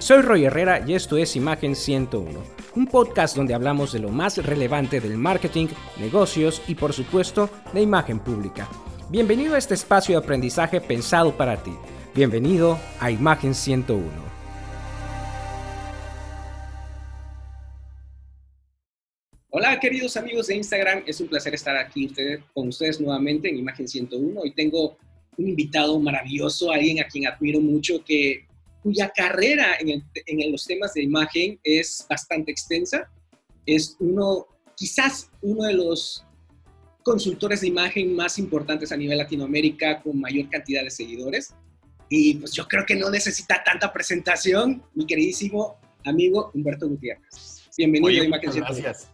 Soy Roy Herrera y esto es Imagen 101, un podcast donde hablamos de lo más relevante del marketing, negocios y por supuesto de imagen pública. Bienvenido a este espacio de aprendizaje pensado para ti. Bienvenido a Imagen 101. Hola queridos amigos de Instagram, es un placer estar aquí con ustedes nuevamente en Imagen 101. Hoy tengo un invitado maravilloso, alguien a quien admiro mucho, que, cuya carrera en, en los temas de imagen es bastante extensa. Es uno, quizás uno de los consultores de imagen más importantes a nivel Latinoamérica con mayor cantidad de seguidores. Y pues yo creo que no necesita tanta presentación, mi queridísimo amigo Humberto Gutiérrez. Bienvenido a Imagen Gracias.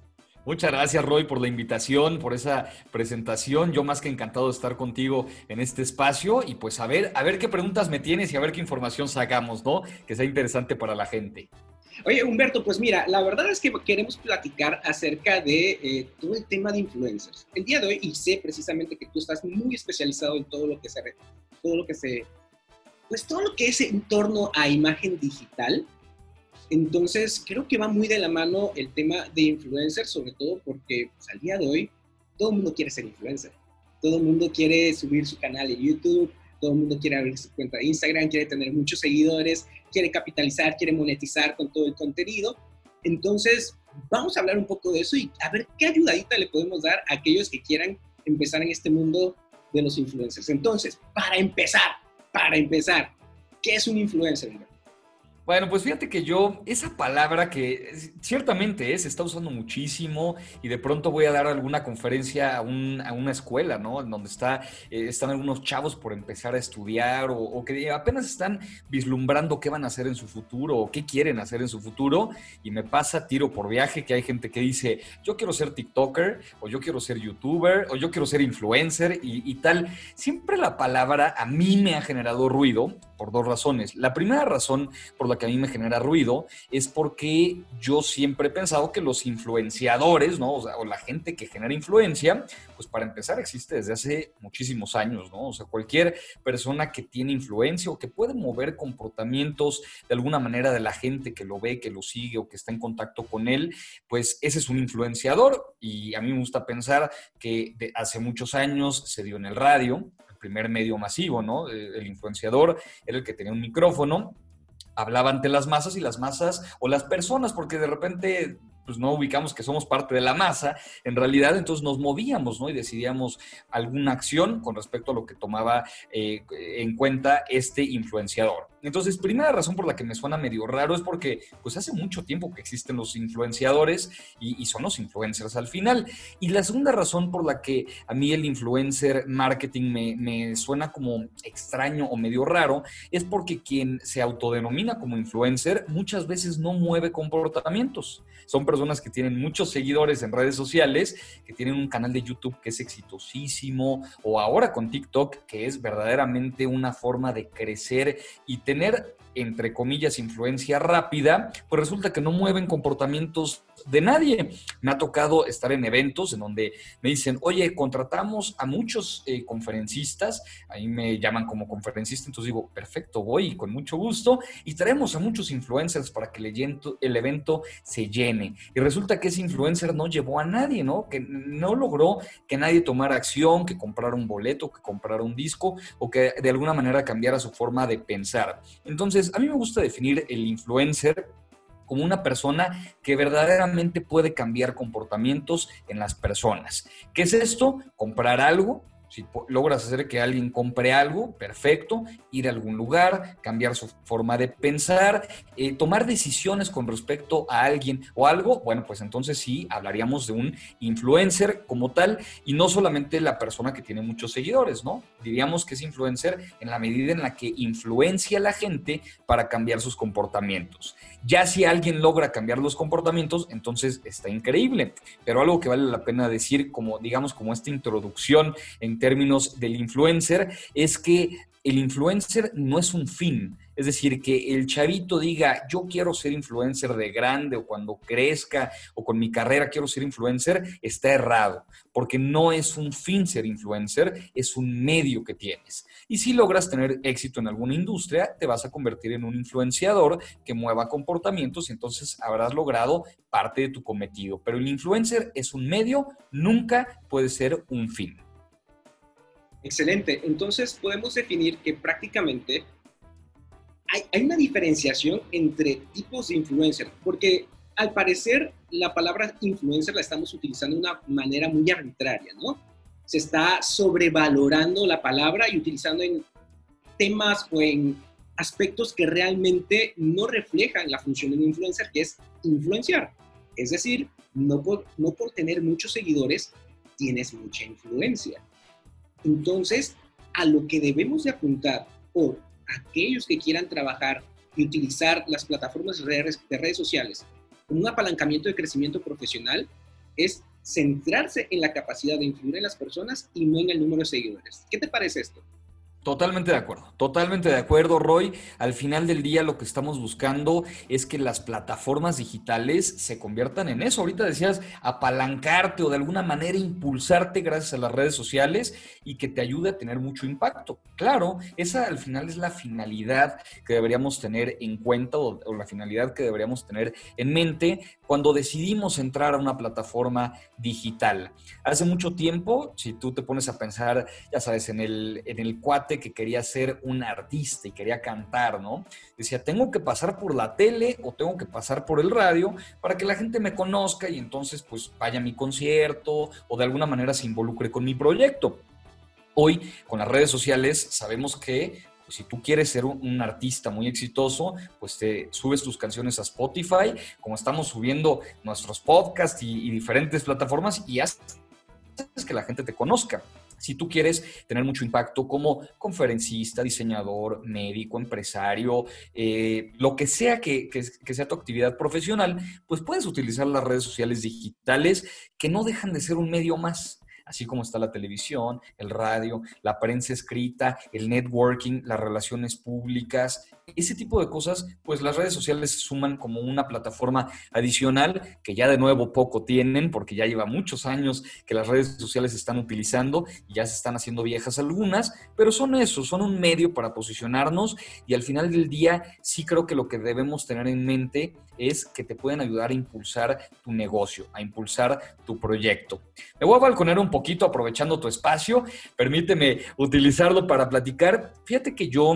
Muchas gracias, Roy, por la invitación, por esa presentación. Yo más que encantado de estar contigo en este espacio y pues a ver, a ver qué preguntas me tienes y a ver qué información sacamos, ¿no? Que sea interesante para la gente. Oye, Humberto, pues mira, la verdad es que queremos platicar acerca de eh, todo el tema de influencers. El día de hoy, y sé precisamente que tú estás muy especializado en todo lo que se, todo lo que se, pues todo lo que es en torno a imagen digital. Entonces, creo que va muy de la mano el tema de influencers, sobre todo porque pues, al día de hoy todo el mundo quiere ser influencer. Todo el mundo quiere subir su canal de YouTube, todo el mundo quiere abrir su cuenta de Instagram, quiere tener muchos seguidores, quiere capitalizar, quiere monetizar con todo el contenido. Entonces, vamos a hablar un poco de eso y a ver qué ayudadita le podemos dar a aquellos que quieran empezar en este mundo de los influencers. Entonces, para empezar, para empezar, ¿qué es un influencer? Bueno, pues fíjate que yo, esa palabra que ciertamente es, se está usando muchísimo y de pronto voy a dar alguna conferencia a, una escuela, ¿no? En donde está, eh, están algunos chavos por empezar a estudiar o, que apenas están vislumbrando qué van a hacer en su futuro o qué quieren hacer en su futuro y me pasa tiro por viaje que hay gente que dice, yo quiero ser TikToker o yo quiero ser YouTuber o yo quiero ser influencer y tal. Siempre la palabra a mí me ha generado ruido por dos razones. La primera razón por la que a mí me genera ruido es porque yo siempre he pensado que los influenciadores, ¿no? O, la gente que genera influencia, pues para empezar existe desde hace muchísimos años, ¿no? O sea, cualquier persona que tiene influencia o que puede mover comportamientos de alguna manera de la gente que lo ve, que lo sigue o que está en contacto con él, pues ese es un influenciador y a mí me gusta pensar que hace muchos años se dio en el radio, primer medio masivo, ¿no? El influenciador era el que tenía un micrófono hablaba ante las masas y las masas o las personas, porque de repente pues no ubicamos que somos parte de la masa, en realidad entonces nos movíamos, ¿no? Y decidíamos alguna acción con respecto a lo que tomaba eh, en cuenta este influenciador. Entonces, primera razón por la que me suena medio raro es porque pues hace mucho tiempo que existen los influenciadores y, son los influencers al final. Y la segunda razón por la que a mí el influencer marketing me, me suena como extraño o medio raro es porque quien se autodenomina como influencer muchas veces no mueve comportamientos. Son personas que tienen muchos seguidores en redes sociales, que tienen un canal de YouTube que es exitosísimo, o ahora con TikTok, que es verdaderamente una forma de crecer y tener tener, entre comillas, influencia rápida, pues resulta que no mueven comportamientos de nadie. Me ha tocado estar en eventos en donde me dicen, oye, contratamos a muchos eh, conferencistas, ahí me llaman como conferencista, entonces digo, perfecto, voy con mucho gusto, y traemos a muchos influencers para que el evento se llene. Y resulta que ese influencer no llevó a nadie, ¿no? Que no logró que nadie tomara acción, que comprara un boleto, que comprara un disco o que de alguna manera cambiara su forma de pensar. Entonces, a mí me gusta definir el influencer como una persona que verdaderamente puede cambiar comportamientos en las personas. ¿Qué es esto? Comprar algo, si logras hacer que alguien compre algo, perfecto, ir a algún lugar, cambiar su forma de pensar, eh, tomar decisiones con respecto a alguien o algo, bueno, pues entonces sí hablaríamos de un influencer como tal y no solamente la persona que tiene muchos seguidores, ¿no? Diríamos que es influencer en la medida en la que influencia a la gente para cambiar sus comportamientos. Ya si alguien logra cambiar los comportamientos, entonces está increíble, pero algo que vale la pena decir como, digamos, como esta introducción en en términos del influencer es que el influencer no es un fin. Es decir, que el chavito diga, yo quiero ser influencer de grande o cuando crezca o con mi carrera quiero ser influencer, está errado, porque no es un fin ser influencer, es un medio que tienes. Y si logras tener éxito en alguna industria, te vas a convertir en un influenciador que mueva comportamientos y entonces habrás logrado parte de tu cometido. Pero el influencer es un medio, nunca puede ser un fin. Excelente. Entonces podemos definir que prácticamente hay, una diferenciación entre tipos de influencer, porque al parecer la palabra influencer la estamos utilizando de una manera muy arbitraria, ¿no? Se está sobrevalorando la palabra y utilizando en temas o en aspectos que realmente no reflejan la función de un influencer, que es influenciar. Es decir, no por, no por tener muchos seguidores tienes mucha influencia. Entonces, a lo que debemos de apuntar por aquellos que quieran trabajar y utilizar las plataformas de redes, de redes sociales como un apalancamiento de crecimiento profesional es centrarse en la capacidad de influir en las personas y no en el número de seguidores. ¿Qué te parece esto? Totalmente de acuerdo, totalmente de acuerdo, Roy. Al final del día lo que estamos buscando es que las plataformas digitales se conviertan en eso. Ahorita decías apalancarte o de alguna manera impulsarte gracias a las redes sociales y que te ayude a tener mucho impacto. Claro, esa al final es la finalidad que deberíamos tener en cuenta o, la finalidad que deberíamos tener en mente cuando decidimos entrar a una plataforma digital. Hace mucho tiempo, si tú te pones a pensar, ya sabes, en el, en el cuate que quería ser un artista y quería cantar, ¿no? Decía, tengo que pasar por la tele o tengo que pasar por el radio para que la gente me conozca y entonces pues vaya a mi concierto o de alguna manera se involucre con mi proyecto. Hoy, con las redes sociales, sabemos que pues, si tú quieres ser un, artista muy exitoso, pues te subes tus canciones a Spotify, como estamos subiendo nuestros podcasts y, diferentes plataformas y haces que la gente te conozca. Si tú quieres tener mucho impacto como conferencista, diseñador, médico, empresario, eh, lo que sea que, sea tu actividad profesional, pues puedes utilizar las redes sociales digitales que no dejan de ser un medio más así como está la televisión, el radio, la prensa escrita, el networking, las relaciones públicas, ese tipo de cosas, pues las redes sociales se suman como una plataforma adicional que ya de nuevo poco tienen, porque ya lleva muchos años que las redes sociales se están utilizando y ya se están haciendo viejas algunas, pero son eso, son un medio para posicionarnos y al final del día sí creo que lo que debemos tener en mente es que te pueden ayudar a impulsar tu negocio, a impulsar tu proyecto. Me voy a balconer un poquito aprovechando tu espacio, permíteme utilizarlo para platicar. Fíjate que yo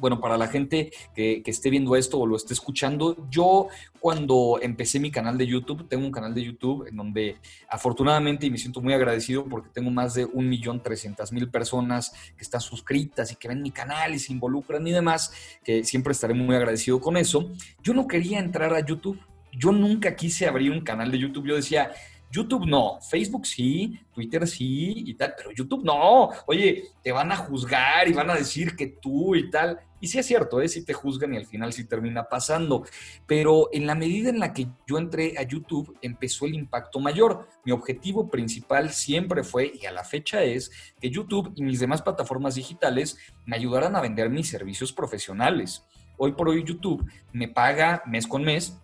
bueno, para la gente que, esté viendo esto o lo esté escuchando, yo cuando empecé mi canal de YouTube, tengo un canal de YouTube en donde afortunadamente y me siento muy agradecido porque tengo más de 1.300.000 personas que están suscritas y que ven mi canal y se involucran y demás, que siempre estaré muy agradecido con eso. Yo no quería entrar a YouTube. Yo nunca quise abrir un canal de YouTube. Yo decía, YouTube no, Facebook sí, Twitter sí y tal, pero YouTube no. Oye, te van a juzgar y van a decir que tú y tal. Y sí es cierto, ¿eh? sí te juzgan y al final sí termina pasando. Pero en la medida en la que yo entré a YouTube, empezó el impacto mayor. Mi objetivo principal siempre fue, y a la fecha es, que YouTube y mis demás plataformas digitales me ayudaran a vender mis servicios profesionales. Hoy por hoy YouTube me paga mes con mes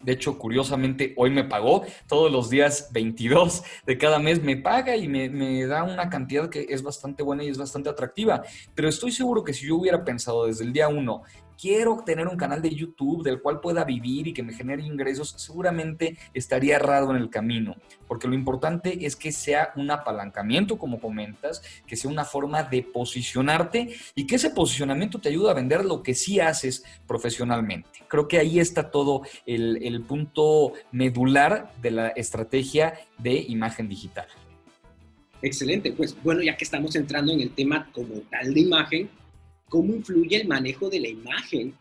de hecho, curiosamente, hoy me pagó. Todos los días 22 de cada mes me paga y me, da una cantidad que es bastante buena y es bastante atractiva. Pero estoy seguro que si yo hubiera pensado desde el día uno, quiero tener un canal de YouTube del cual pueda vivir y que me genere ingresos, seguramente estaría errado en el camino, porque lo importante es que sea un apalancamiento, como comentas, que sea una forma de posicionarte y que ese posicionamiento te ayude a vender lo que sí haces profesionalmente. Creo que ahí está todo el, punto medular de la estrategia de imagen digital. Excelente, pues bueno, ya que estamos entrando en el tema como tal de imagen, cómo influye el manejo de la imagen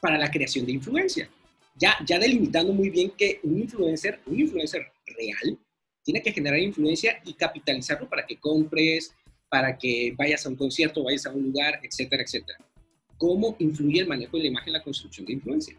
para la creación de influencia. Ya, ya delimitando muy bien que un influencer, un influencer real, tiene que generar influencia y capitalizarlo para que compres, para que vayas a un concierto, vayas a un lugar, etcétera, etcétera. ¿Cómo influye el manejo de la imagen en la construcción de influencia?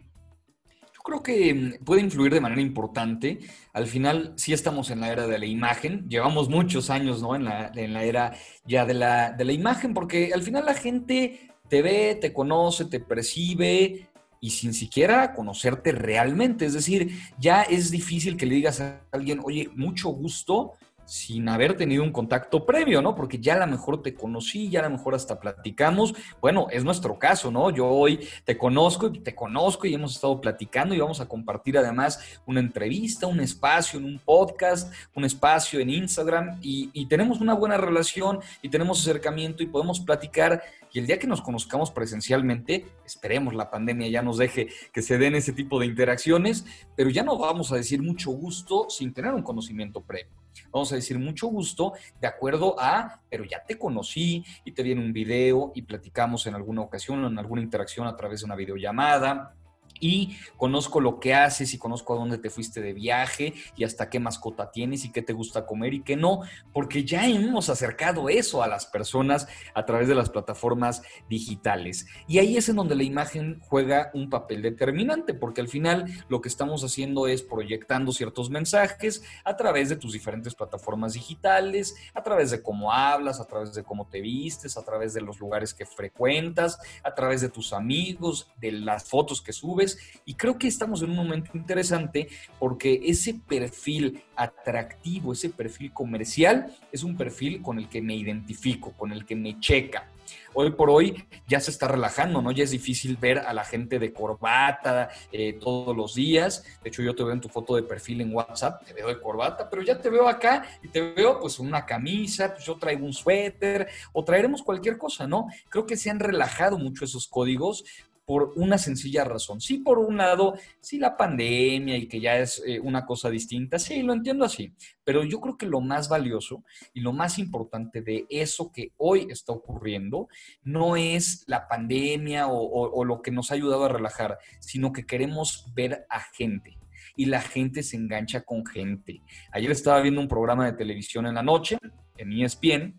Creo que mm, puede influir de manera importante. Al final, sí estamos en la era de la imagen. Llevamos muchos años, ¿no? En la, en la era ya de la, de la imagen, porque al final la gente te ve, te conoce, te percibe y sin siquiera conocerte realmente. Es decir, ya es difícil que le digas a alguien, oye, mucho gusto, sin haber tenido un contacto previo, ¿no? Porque ya a lo mejor te conocí, ya a lo mejor hasta platicamos. Bueno, es nuestro caso, ¿no? Yo hoy te conozco y te conozco y hemos estado platicando y vamos a compartir además una entrevista, un espacio en un podcast, un espacio en Instagram y, y tenemos una buena relación y tenemos acercamiento y podemos platicar y el día que nos conozcamos presencialmente, esperemos la pandemia ya nos deje que se den ese tipo de interacciones, pero ya no vamos a decir mucho gusto sin tener un conocimiento previo. Vamos a decir mucho gusto de acuerdo a, pero ya te conocí y te vi en un video y platicamos en alguna ocasión en alguna interacción a través de una videollamada y conozco lo que haces y conozco a dónde te fuiste de viaje y hasta qué mascota tienes y qué te gusta comer y qué no, porque ya hemos acercado eso a las personas a través de las plataformas digitales. Y ahí es en donde la imagen juega un papel determinante, porque al final lo que estamos haciendo es proyectando ciertos mensajes a través de tus diferentes plataformas digitales, a través de cómo hablas, a través de cómo te vistes, a través de los lugares que frecuentas, a través de tus amigos, de las fotos que subes y creo que estamos en un momento interesante porque ese perfil atractivo, ese perfil comercial, es un perfil con el que me identifico, con el que me checa. Hoy por hoy ya se está relajando, ¿no? Ya es difícil ver a la gente de corbata eh, todos los días. De hecho, yo te veo en tu foto de perfil en WhatsApp, te veo de corbata, pero ya te veo acá y te veo pues una camisa, pues yo traigo un suéter o traeremos cualquier cosa, ¿no? Creo que se han relajado mucho esos códigos por una sencilla razón. Sí, por un lado, sí la pandemia y que ya es eh, una cosa distinta, sí, lo entiendo así, pero yo creo que lo más valioso y lo más importante de eso que hoy está ocurriendo no es la pandemia o, o lo que nos ha ayudado a relajar, sino que queremos ver a gente y la gente se engancha con gente. Ayer estaba viendo un programa de televisión en la noche, en ESPN,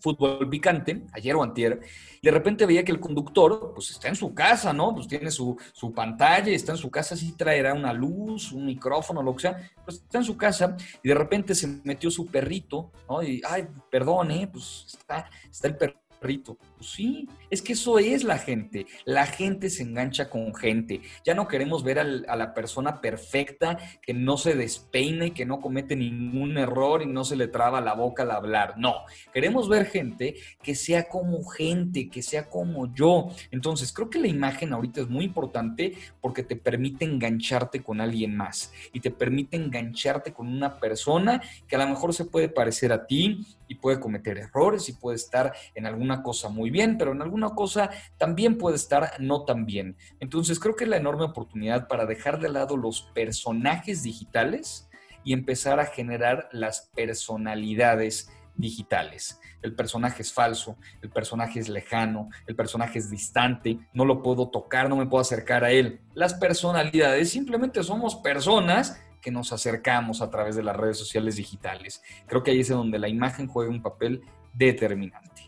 fútbol picante, ayer o antier, y de repente veía que el conductor, pues está en su casa, ¿no? Pues tiene su, su pantalla, está en su casa, sí traerá una luz, un micrófono, lo que sea, pues está en su casa, y de repente se metió su perrito, ¿no? Y, ay, perdón, ¿eh? Pues está, está el perrito rito. Pues sí, es que eso es la gente. La gente se engancha con gente. Ya no queremos ver a la persona perfecta que no se despeina y que no comete ningún error y no se le traba la boca al hablar. No, queremos ver gente que sea como gente, que sea como yo. Entonces, creo que la imagen ahorita es muy importante porque te permite engancharte con alguien más y te permite engancharte con una persona que a lo mejor se puede parecer a ti y puede cometer errores y puede estar en alguna cosa muy bien, pero en alguna cosa también puede estar no tan bien. Entonces creo que es la enorme oportunidad para dejar de lado los personajes digitales y empezar a generar las personalidades digitales. El personaje es falso, el personaje es lejano, el personaje es distante, no lo puedo tocar, no me puedo acercar a él. Las personalidades simplemente somos personas que nos acercamos a través de las redes sociales digitales. Creo que ahí es donde la imagen juega un papel determinante.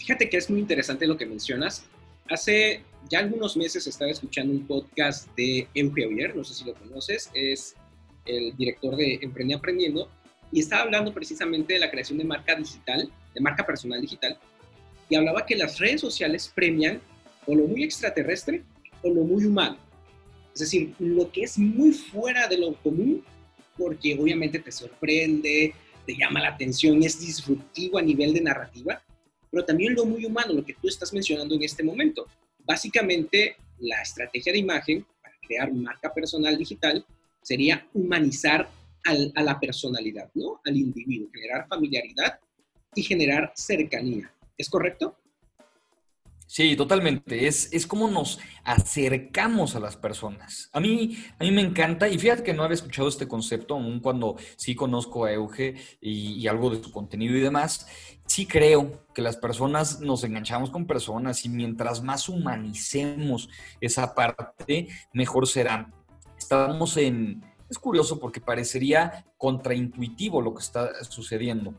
Fíjate que es muy interesante lo que mencionas. Hace ya algunos meses estaba escuchando un podcast de Euge no sé si lo conoces, es el director de Emprende Aprendiendo, y estaba hablando precisamente de la creación de marca digital, de marca personal digital, y hablaba que las redes sociales premian o lo muy extraterrestre o lo muy humano. Es decir, lo que es muy fuera de lo común, porque obviamente te sorprende, te llama la atención, es disruptivo a nivel de narrativa, pero también lo muy humano, lo que tú estás mencionando en este momento. Básicamente, la estrategia de imagen para crear marca personal digital sería humanizar a la personalidad, ¿no? Al individuo, generar familiaridad y generar cercanía. ¿Es correcto? Sí, totalmente. Es, es como nos acercamos a las personas. A mí, a mí me encanta, y fíjate que no había escuchado este concepto, aun cuando sí conozco a Euge y, algo de su contenido y demás. Sí creo que las personas nos enganchamos con personas y mientras más humanicemos esa parte, mejor será. Estamos en... Es curioso porque parecería contraintuitivo lo que está sucediendo.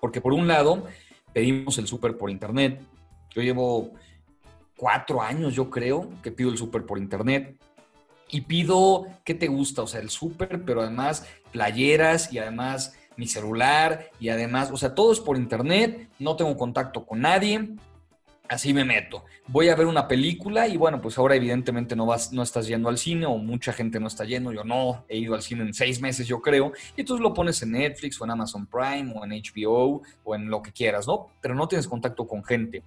Porque por un lado, pedimos el súper por internet, yo llevo cuatro años, yo creo, que pido el súper por internet. y pido, ¿qué te gusta? O sea, el súper, pero además playeras y además mi celular y además, o sea, todo es por internet, no tengo contacto con nadie, así me meto. Voy a ver una película y bueno, pues ahora evidentemente no vas, no estás yendo al cine o mucha gente no está yendo. Yo no he ido al cine en seis meses, yo creo. Y entonces lo pones en Netflix o en Amazon Prime o en HBO o en lo que quieras, ¿no? Pero no tienes contacto con gente.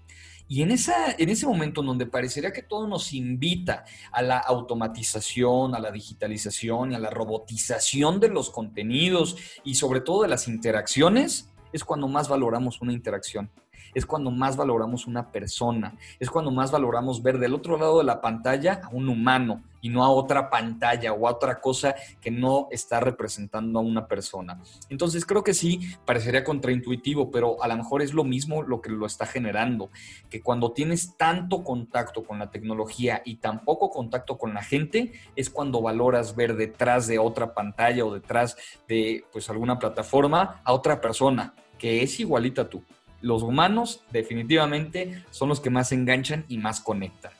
Y en, esa, en ese momento en donde parecería que todo nos invita a la automatización, a la digitalización y a la robotización de los contenidos y sobre todo de las interacciones, es cuando más valoramos una interacción es cuando más valoramos una persona, es cuando más valoramos ver del otro lado de la pantalla a un humano y no a otra pantalla o a otra cosa que no está representando a una persona. Entonces creo que sí, parecería contraintuitivo, pero a lo mejor es lo mismo lo que lo está generando, que cuando tienes tanto contacto con la tecnología y tan poco contacto con la gente, es cuando valoras ver detrás de otra pantalla o detrás de pues alguna plataforma a otra persona que es igualita a tú los humanos definitivamente son los que más enganchan y más conectan.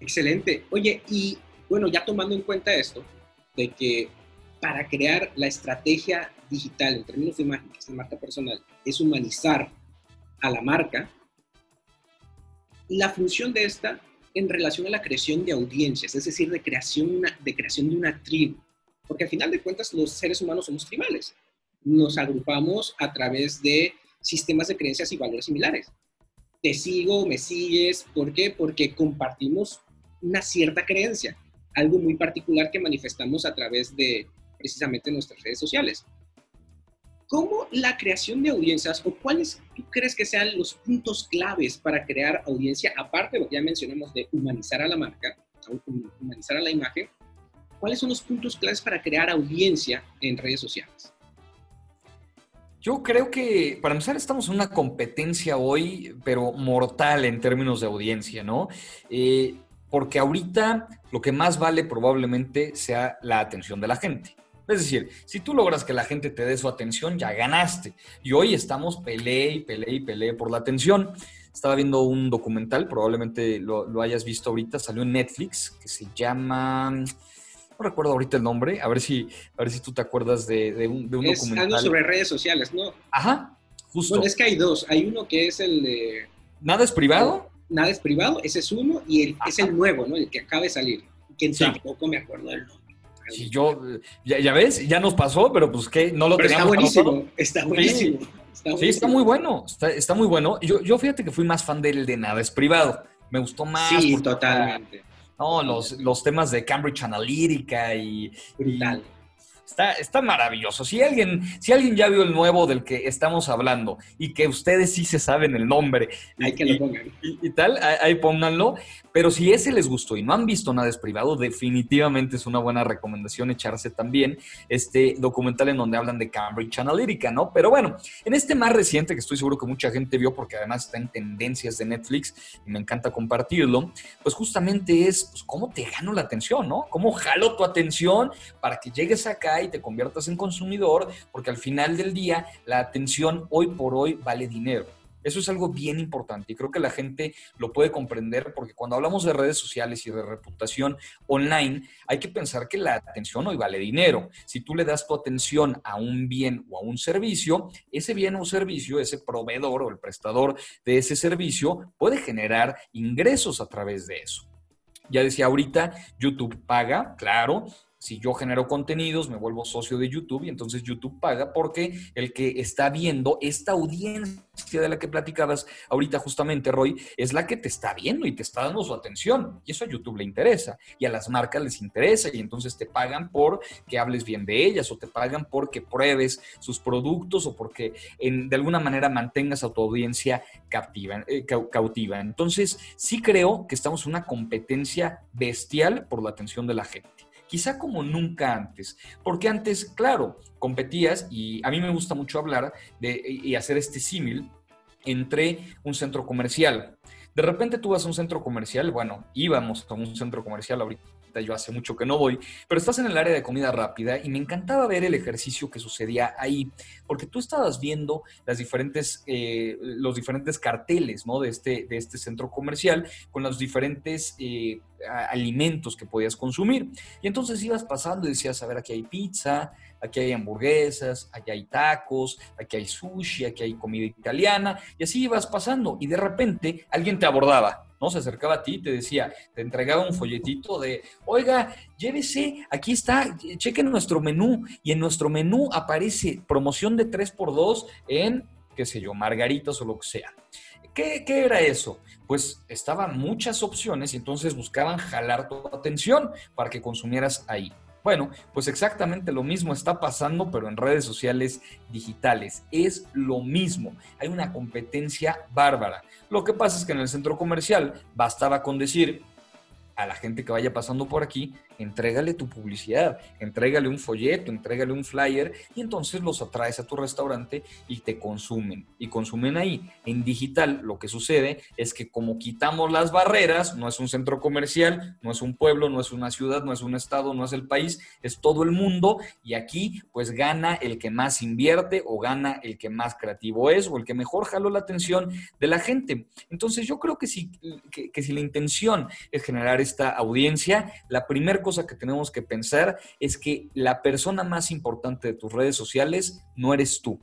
Excelente. Oye, y bueno, ya tomando en cuenta esto, de que para crear la estrategia digital en términos de imagen, que es la marca personal, es humanizar a la marca, la función de esta en relación a la creación de audiencias, es decir, de creación, de creación de una tribu, porque al final de cuentas los seres humanos somos tribales, nos agrupamos a través de sistemas de creencias y valores similares. Te sigo, me sigues, ¿por qué? Porque compartimos una cierta creencia, algo muy particular que manifestamos a través de precisamente nuestras redes sociales. ¿Cómo la creación de audiencias o cuáles tú crees que sean los puntos claves para crear audiencia, aparte de lo que ya mencionamos de humanizar a la marca, humanizar a la imagen? ¿Cuáles son los puntos claves para crear audiencia en redes sociales? Yo creo que, para empezar, estamos en una competencia hoy, pero mortal en términos de audiencia, ¿no? Eh, porque ahorita lo que más vale probablemente sea la atención de la gente. Es decir, si tú logras que la gente te dé su atención, ya ganaste. Y hoy estamos peleé y peleé y peleé por la atención. Estaba viendo un documental, probablemente lo, lo hayas visto ahorita, salió en Netflix, que se llama recuerdo ahorita el nombre, a ver si, a ver si tú te acuerdas de, un, de un es Algo sobre redes sociales, ¿no? Ajá, justo. Bueno, es que hay dos. Hay uno que es el de... ¿Nada es privado? Nada es privado, ese es uno, y el, es el nuevo, ¿no? El que acaba de salir. Que tampoco me acuerdo del nombre. Sí, yo, ya, ves, ya nos pasó, pero pues que no lo pero Está buenísimo, está buenísimo. Sí, está, muy bueno, está, está muy bueno. Yo, yo fíjate que fui más fan del de Nada es privado. Me gustó más. Sí, totalmente. No, los, los temas de Cambridge Analytica y, Brutal. Está, está, maravilloso. Si alguien, si alguien ya vio el nuevo del que estamos hablando y que ustedes sí se saben el nombre, hay que lo pongan. Y, tal, ahí, pónganlo. Pero si ese les gustó y no han visto nada es privado, definitivamente es una buena recomendación echarse también este documental en donde hablan de Cambridge Analytica, ¿no? Pero bueno, en este más reciente, que estoy seguro que mucha gente vio porque además está en tendencias de Netflix y me encanta compartirlo, pues justamente es pues, cómo te gano la atención, ¿no? Cómo jalo tu atención para que llegues acá y te conviertas en consumidor, porque al final del día la atención hoy por hoy vale dinero. Eso es algo bien importante y creo que la gente lo puede comprender porque cuando hablamos de redes sociales y de reputación online, hay que pensar que la atención hoy vale dinero. Si tú le das tu atención a un bien o a un servicio, ese bien o servicio, ese proveedor o el prestador de ese servicio puede generar ingresos a través de eso. Ya decía ahorita, YouTube paga, claro, si yo genero contenidos, me vuelvo socio de YouTube y entonces YouTube paga porque el que está viendo esta audiencia de la que platicabas ahorita justamente, Roy, es la que te está viendo y te está dando su atención. Y eso a YouTube le interesa y a las marcas les interesa y entonces te pagan por que hables bien de ellas o te pagan porque pruebes sus productos o porque de alguna manera mantengas a tu audiencia eh, cautiva. Entonces, sí creo que estamos en una competencia bestial por la atención de la gente quizá como nunca antes, porque antes, claro, competías y a mí me gusta mucho hablar de, y hacer este símil entre un centro comercial. De repente tú vas a un centro comercial, bueno, íbamos a un centro comercial ahorita yo hace mucho que no voy, pero estás en el área de comida rápida y me encantaba ver el ejercicio que sucedía ahí, porque tú estabas viendo las diferentes, eh, los diferentes carteles este, de este centro comercial con los diferentes eh, alimentos que podías consumir. Y entonces ibas pasando y decías, a ver, aquí hay pizza, aquí hay hamburguesas, aquí hay tacos, aquí hay sushi, aquí hay comida italiana, y así ibas pasando y de repente alguien te abordaba. ¿No? Se acercaba a ti y te decía, te entregaba un folletito de, oiga, llévese, aquí está, chequen nuestro menú. Y en nuestro menú aparece promoción de 3x2 en, qué sé yo, margaritas o lo que sea. ¿Qué, ¿Qué, era eso? Pues estaban muchas opciones y entonces buscaban jalar tu atención para que consumieras ahí. Bueno, pues exactamente lo mismo está pasando, pero en redes sociales digitales. Es lo mismo. Hay una competencia bárbara. Lo que pasa es que en el centro comercial bastaba con decir, a la gente que vaya pasando por aquí, entrégale tu publicidad, entrégale un folleto, entrégale un flyer y entonces los atraes a tu restaurante y te consumen. Y consumen ahí. En digital lo que sucede es que como quitamos las barreras, no es un centro comercial, no es un pueblo, no es una ciudad, no es un estado, no es el país, es todo el mundo y aquí pues gana el que más invierte o gana el que más creativo es o el que mejor jaló la atención de la gente. Entonces yo creo que si, que, si la intención es generar esta audiencia, la primera cosa que tenemos que pensar es que la persona más importante de tus redes sociales no eres tú,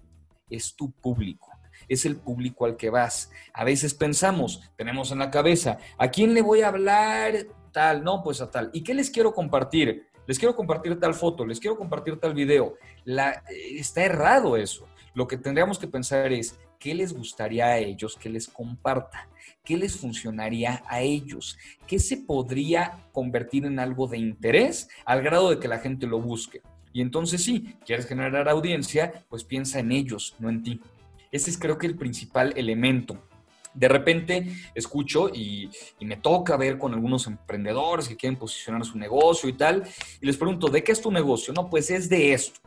es tu público. Es el público al que vas. A veces pensamos, tenemos en la cabeza, ¿a quién le voy a hablar? Tal, no, pues a tal. ¿Y qué les quiero compartir? Les quiero compartir tal foto, les quiero compartir tal video. Está errado eso. Lo que tendríamos que pensar es, ¿qué les gustaría a ellos que les comparta? ¿Qué les funcionaría a ellos? ¿Qué se podría convertir en algo de interés al grado de que la gente lo busque? Y entonces sí, quieres generar audiencia, pues piensa en ellos, no en ti. Ese es creo que el principal elemento. De repente escucho y, me toca ver con algunos emprendedores que quieren posicionar su negocio y tal, y les pregunto, ¿de qué es tu negocio? No, pues es de esto.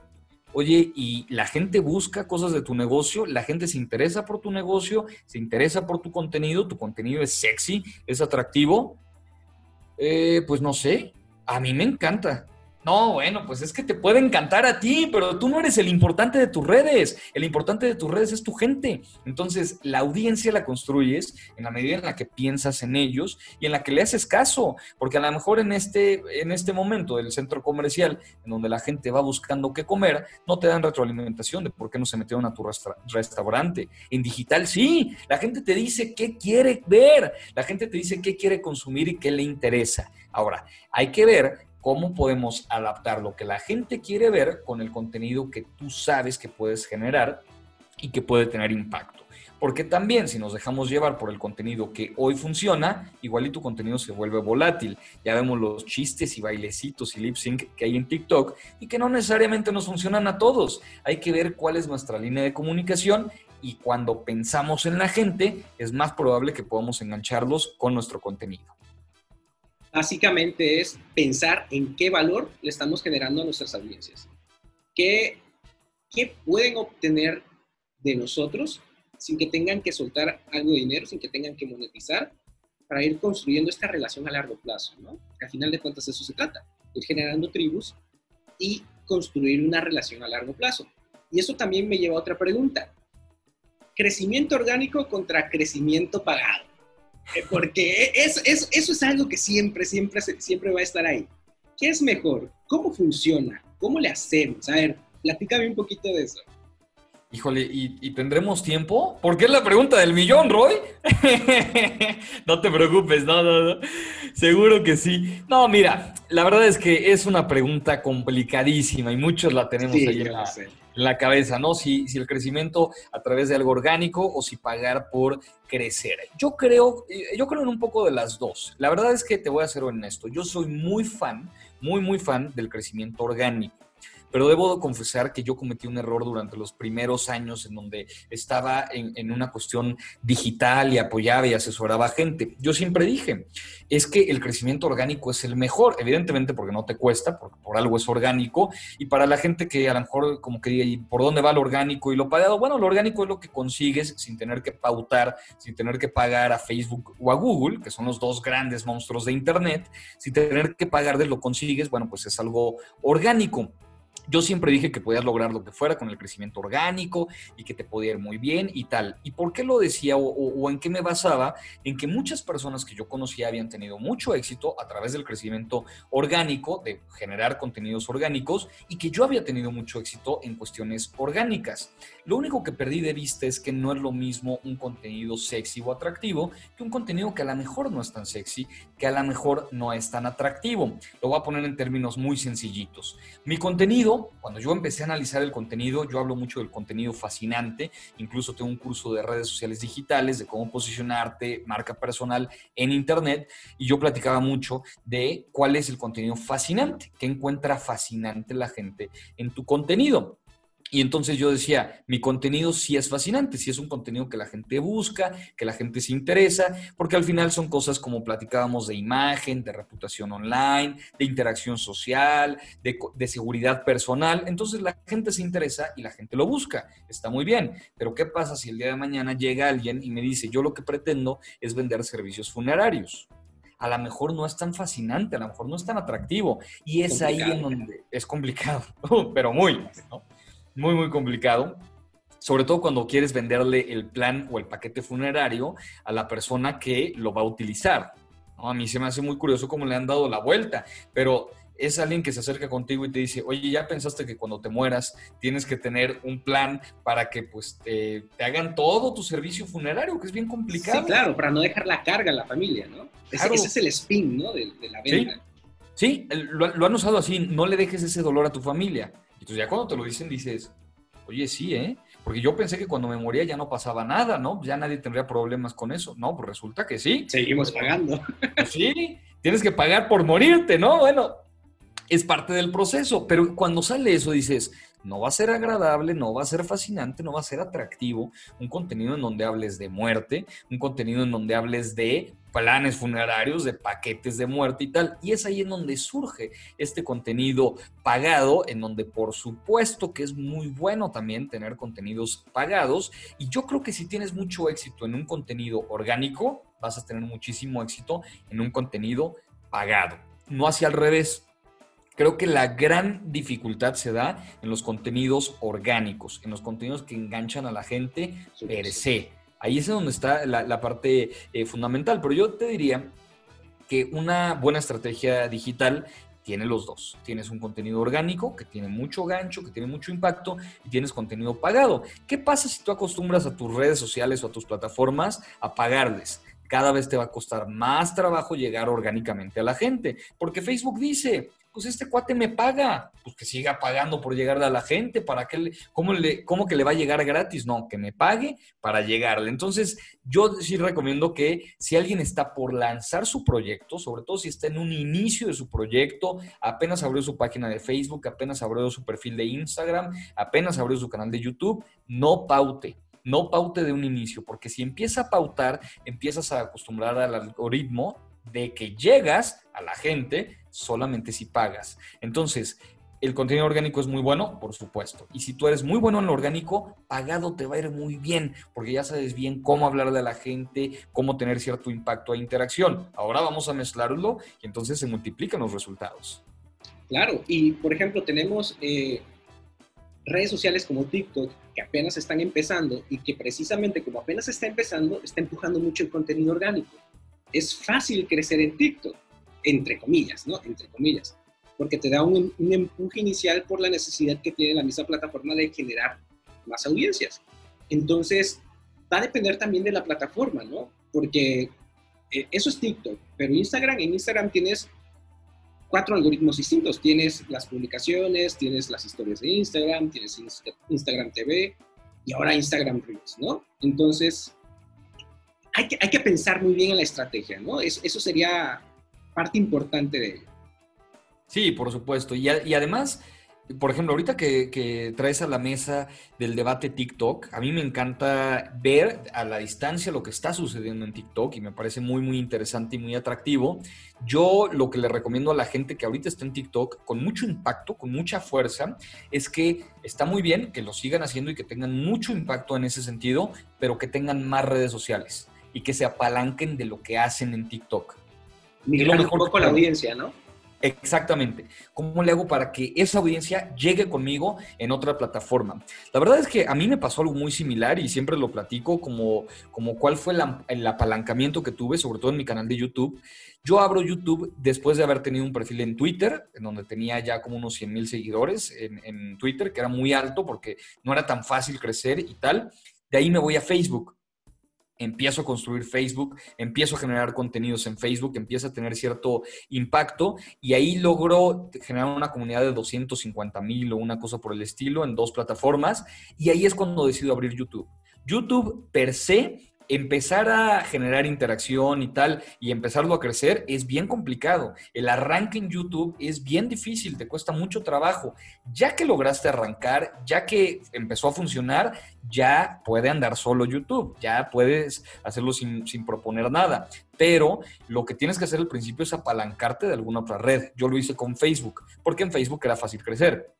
Oye, y la gente busca cosas de tu negocio, la gente se interesa por tu negocio, se interesa por tu contenido, tu contenido es sexy, es atractivo. Eh, pues no sé, a mí me encanta. No, bueno, pues es que te puede encantar a ti, pero tú no eres el importante de tus redes. El importante de tus redes es tu gente. Entonces, la audiencia la construyes en la medida en la que piensas en ellos y en la que le haces caso. Porque a lo mejor en este, en este momento del centro comercial, en donde la gente va buscando qué comer, no te dan retroalimentación de por qué no se metieron a tu restaurante. En digital, sí. La gente te dice qué quiere ver. La gente te dice qué quiere consumir y qué le interesa. Ahora, hay que ver cómo podemos adaptar lo que la gente quiere ver con el contenido que tú sabes que puedes generar y que puede tener impacto. Porque también si nos dejamos llevar por el contenido que hoy funciona, igual y tu contenido se vuelve volátil. Ya vemos los chistes y bailecitos y lip sync que hay en TikTok y que no necesariamente nos funcionan a todos. Hay que ver cuál es nuestra línea de comunicación y cuando pensamos en la gente es más probable que podamos engancharlos con nuestro contenido básicamente es pensar en qué valor le estamos generando a nuestras audiencias. ¿Qué, qué pueden obtener de nosotros sin que tengan que soltar algo de dinero, sin que tengan que monetizar, para ir construyendo esta relación a largo plazo, ¿no? al final de cuentas eso se trata, ir generando tribus y construir una relación a largo plazo. Y eso también me lleva a otra pregunta. Crecimiento orgánico contra crecimiento pagado. Eh, porque eso, eso, eso, es algo que siempre, siempre, siempre va a estar ahí. ¿Qué es mejor? ¿Cómo funciona? ¿Cómo le hacemos? A ver, platícame un poquito de eso. Híjole, ¿y, tendremos tiempo? Porque es la pregunta del millón, Roy. no te preocupes, no, no, no. Seguro que sí. No, mira, la verdad es que es una pregunta complicadísima y muchos la tenemos ahí en la, la cabeza, ¿no? Si, si el crecimiento a través de algo orgánico o si pagar por crecer. Yo creo, eh, yo creo en un poco de las dos. La verdad es que te voy a ser honesto. Yo soy muy fan, muy, muy fan del crecimiento orgánico. Pero debo confesar que yo cometí un error durante los primeros años en donde estaba en, una cuestión digital y apoyaba y asesoraba a gente. Yo siempre dije, es que el crecimiento orgánico es el mejor, evidentemente porque no te cuesta, porque por algo es orgánico, y para la gente que a lo mejor como que ¿y por dónde va lo orgánico y lo pagado? Bueno, lo orgánico es lo que consigues sin tener que pautar, sin tener que pagar a Facebook o a Google, que son los dos grandes monstruos de Internet, sin tener que pagar de lo consigues, bueno, pues es algo orgánico. Yo siempre dije que podías lograr lo que fuera con el crecimiento orgánico y que te podía ir muy bien y tal. ¿Y por qué lo decía o, en qué me basaba? En que muchas personas que yo conocía habían tenido mucho éxito a través del crecimiento orgánico, de generar contenidos orgánicos, y que yo había tenido mucho éxito en cuestiones orgánicas. Lo único que perdí de vista es que no es lo mismo un contenido sexy o atractivo que un contenido que a lo mejor no es tan sexy, que a lo mejor no es tan atractivo. Lo voy a poner en términos muy sencillitos. Mi contenido cuando yo empecé a analizar el contenido, yo hablo mucho del contenido fascinante, incluso tengo un curso de redes sociales digitales, de cómo posicionarte, marca personal en Internet, y yo platicaba mucho de cuál es el contenido fascinante, qué encuentra fascinante la gente en tu contenido. Y entonces yo decía, mi contenido sí es fascinante, sí es un contenido que la gente busca, que la gente se interesa, porque al final son cosas como platicábamos de imagen, de reputación online, de interacción social, de, seguridad personal. Entonces la gente se interesa y la gente lo busca. Está muy bien. Pero ¿qué pasa si el día de mañana llega alguien y me dice, yo lo que pretendo es vender servicios funerarios? a lo mejor no es tan fascinante, a lo mejor no es tan atractivo. Y es ahí en donde es complicado, pero muy, ¿no? Muy, muy complicado. Sobre todo cuando quieres venderle el plan o el paquete funerario a la persona que lo va a utilizar. A mí se me hace muy curioso cómo le han dado la vuelta, pero es alguien que se acerca contigo y te dice, oye, ya pensaste que cuando te mueras tienes que tener un plan para que pues te, hagan todo tu servicio funerario, que es bien complicado. Sí, claro, para no dejar la carga a la familia, ¿no? Ese, es el spin, ¿no? De, la venta. Sí, lo, han usado así, no le dejes ese dolor a tu familia. Entonces ya cuando te lo dicen dices, oye, sí, ¿eh? Porque yo pensé que cuando me moría ya no pasaba nada, ¿no? Ya nadie tendría problemas con eso. No, pues resulta que sí. Seguimos pagando. Pues sí, tienes que pagar por morirte, ¿no? Bueno, es parte del proceso, pero cuando sale eso dices, no va a ser agradable, no va a ser fascinante, no va a ser atractivo un contenido en donde hables de muerte, un contenido en donde hables de planes funerarios, de paquetes de muerte y tal. Y es ahí en donde surge este contenido pagado, en donde por supuesto que es muy bueno también tener contenidos pagados. Y yo creo que si tienes mucho éxito en un contenido orgánico, vas a tener muchísimo éxito en un contenido pagado. No hacia al revés. Creo que la gran dificultad se da en los contenidos orgánicos, en los contenidos que enganchan a la gente per se Ahí es donde está la, parte eh, fundamental. Pero yo te diría que una buena estrategia digital tiene los dos. Tienes un contenido orgánico que tiene mucho gancho, que tiene mucho impacto y tienes contenido pagado. ¿Qué pasa si tú acostumbras a tus redes sociales o a tus plataformas a pagarles? Cada vez te va a costar más trabajo llegar orgánicamente a la gente, porque Facebook dice, pues este cuate me paga, pues que siga pagando por llegarle a la gente, ¿para qué cómo, le, cómo que le va a llegar gratis? No, que me pague para llegarle. Entonces, yo sí recomiendo que si alguien está por lanzar su proyecto, sobre todo si está en un inicio de su proyecto, apenas abrió su página de Facebook, apenas abrió su perfil de Instagram, apenas abrió su canal de YouTube, no paute no paute de un inicio, porque si empieza a pautar, empiezas a acostumbrar al algoritmo de que llegas a la gente solamente si pagas. Entonces, el contenido orgánico es muy bueno, por supuesto. Y si tú eres muy bueno en lo orgánico, pagado te va a ir muy bien, porque ya sabes bien cómo hablarle a la gente, cómo tener cierto impacto e interacción. Ahora vamos a mezclarlo y entonces se multiplican los resultados. Claro, y por ejemplo tenemos eh, redes sociales como TikTok que apenas están empezando y que precisamente como apenas está empezando, está empujando mucho el contenido orgánico es fácil crecer en TikTok, entre comillas, ¿no? Entre comillas, porque te da un, empuje inicial por la necesidad que tiene la misma plataforma de generar más audiencias. Entonces, va a depender también de la plataforma, ¿no? Porque eh, eso es TikTok, pero Instagram, en Instagram tienes cuatro algoritmos distintos. Tienes las publicaciones, tienes las historias de Instagram, tienes Instagram TV y ahora Instagram Reels, ¿no? Entonces, hay que, hay que pensar muy bien en la estrategia, ¿no? eso sería parte importante de ello. Sí, por supuesto. Y, y además, por ejemplo, ahorita que, traes a la mesa del debate TikTok, a mí me encanta ver a la distancia lo que está sucediendo en TikTok y me parece muy, muy interesante y muy atractivo. Yo lo que le recomiendo a la gente que ahorita está en TikTok con mucho impacto, con mucha fuerza, es que está muy bien que lo sigan haciendo y que tengan mucho impacto en ese sentido, pero que tengan más redes sociales y que se apalanquen de lo que hacen en TikTok. Migrar un poco la audiencia, ¿no? Exactamente. ¿Cómo le hago para que esa audiencia llegue conmigo en otra plataforma? La verdad es que a mí me pasó algo muy similar y siempre lo platico como, como cuál fue el apalancamiento que tuve, sobre todo en mi canal de YouTube. Yo abro YouTube después de haber tenido un perfil en Twitter, en donde tenía ya como unos 100 mil seguidores en, en Twitter, que era muy alto porque no era tan fácil crecer y tal. De ahí me voy a Facebook empiezo a construir Facebook, empiezo a generar contenidos en Facebook, empieza a tener cierto impacto y ahí logro generar una comunidad de 250 mil o una cosa por el estilo en dos plataformas y ahí es cuando decido abrir YouTube. YouTube per se empezar a generar interacción y tal y empezarlo a crecer es bien complicado. El arranque en YouTube es bien difícil, te cuesta mucho trabajo. Ya que lograste arrancar, ya que empezó a funcionar, ya puede andar solo YouTube, ya puedes hacerlo sin, sin proponer nada. Pero lo que tienes que hacer al principio es apalancarte de alguna otra red. Yo lo hice con Facebook, porque en Facebook era fácil crecer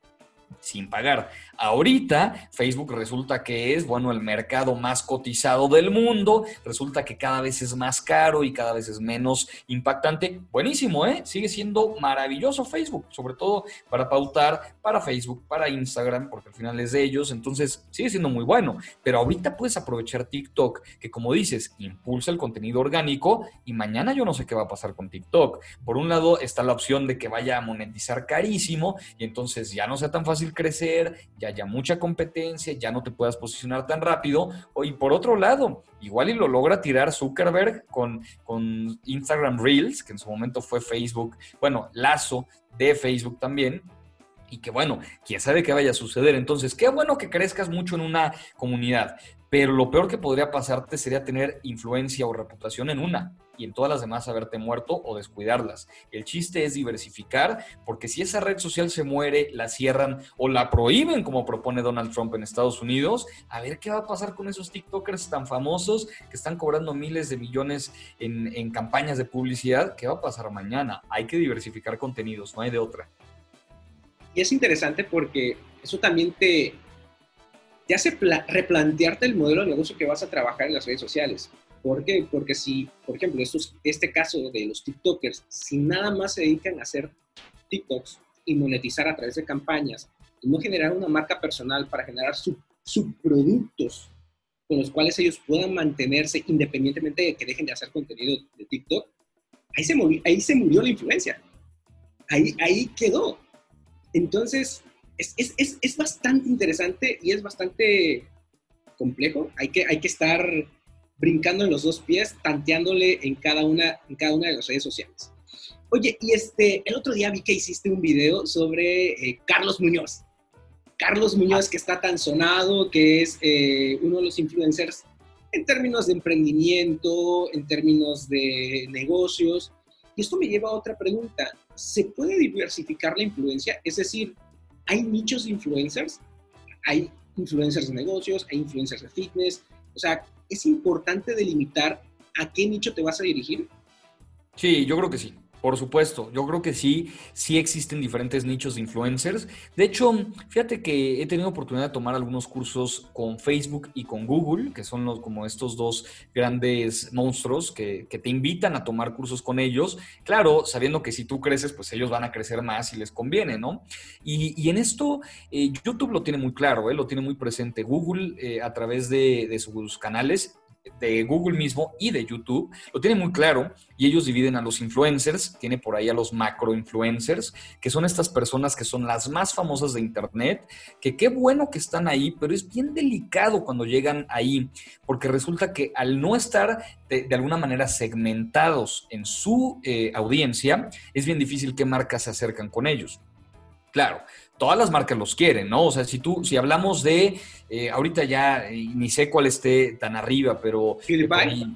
sin pagar. Ahorita Facebook resulta que es, bueno, el mercado más cotizado del mundo, resulta que cada vez es más caro y cada vez es menos impactante. Buenísimo, ¿eh? Sigue siendo maravilloso Facebook, sobre todo para pautar para Facebook, para Instagram, porque al final es de ellos, entonces sigue siendo muy bueno. Pero ahorita puedes aprovechar TikTok, que como dices, impulsa el contenido orgánico y mañana yo no sé qué va a pasar con TikTok. Por un lado está la opción de que vaya a monetizar carísimo y entonces ya no sea tan fácil crecer, ya haya mucha competencia, ya no te puedas posicionar tan rápido. Y por otro lado, igual y lo logra tirar Zuckerberg con, con Instagram Reels, que en su momento fue Facebook, bueno, Lazo de Facebook también, y que bueno, quién sabe qué vaya a suceder. Entonces, qué bueno que crezcas mucho en una comunidad, pero lo peor que podría pasarte sería tener influencia o reputación en una y en todas las demás haberte muerto o descuidarlas. El chiste es diversificar, porque si esa red social se muere, la cierran o la prohíben, como propone Donald Trump en Estados Unidos, a ver qué va a pasar con esos TikTokers tan famosos que están cobrando miles de millones en, en campañas de publicidad. ¿Qué va a pasar mañana? Hay que diversificar contenidos, no hay de otra. Y es interesante porque eso también te, te hace replantearte el modelo de negocio que vas a trabajar en las redes sociales. ¿Por qué? Porque si, por ejemplo, estos, este caso de los TikTokers, si nada más se dedican a hacer TikToks y monetizar a través de campañas y no generar una marca personal para generar subproductos con los cuales ellos puedan mantenerse independientemente de que dejen de hacer contenido de TikTok, ahí se, murió, ahí se murió la influencia. Ahí, ahí quedó. Entonces, es, es, es, bastante interesante y es bastante complejo. Hay que, hay que estar brincando en los dos pies, tanteándole en cada una, en cada una de las redes sociales. Oye, y este, el otro día vi que hiciste un video sobre eh, Carlos Muñoz. Carlos Muñoz, que está tan sonado, que es eh, uno de los influencers en términos de emprendimiento, en términos de negocios. Y esto me lleva a otra pregunta. ¿Se puede diversificar la influencia? Es decir, ¿hay nichos de influencers? Hay influencers de negocios, hay influencers de fitness. O sea, ¿es importante delimitar a qué nicho te vas a dirigir? Sí, yo creo que sí. Por supuesto, yo creo que sí, sí existen diferentes nichos de influencers. De hecho, fíjate que he tenido oportunidad de tomar algunos cursos con Facebook y con Google, que son los, como estos dos grandes monstruos que, te invitan a tomar cursos con ellos. Claro, sabiendo que si tú creces, pues ellos van a crecer más y les conviene, ¿no? Y, en esto, eh, YouTube lo tiene muy claro, ¿eh? lo tiene muy presente. Google, eh, a través de, de sus canales, de Google mismo y de YouTube, lo tiene muy claro y ellos dividen a los influencers, tiene por ahí a los macro influencers, que son estas personas que son las más famosas de Internet, que qué bueno que están ahí, pero es bien delicado cuando llegan ahí, porque resulta que al no estar de, alguna manera segmentados en su eh, audiencia, es bien difícil que marcas se acercan con ellos. Claro, todas las marcas los quieren, ¿no? O sea, si tú, si hablamos de, eh, ahorita ya ni sé cuál esté tan arriba, pero... PewDiePie.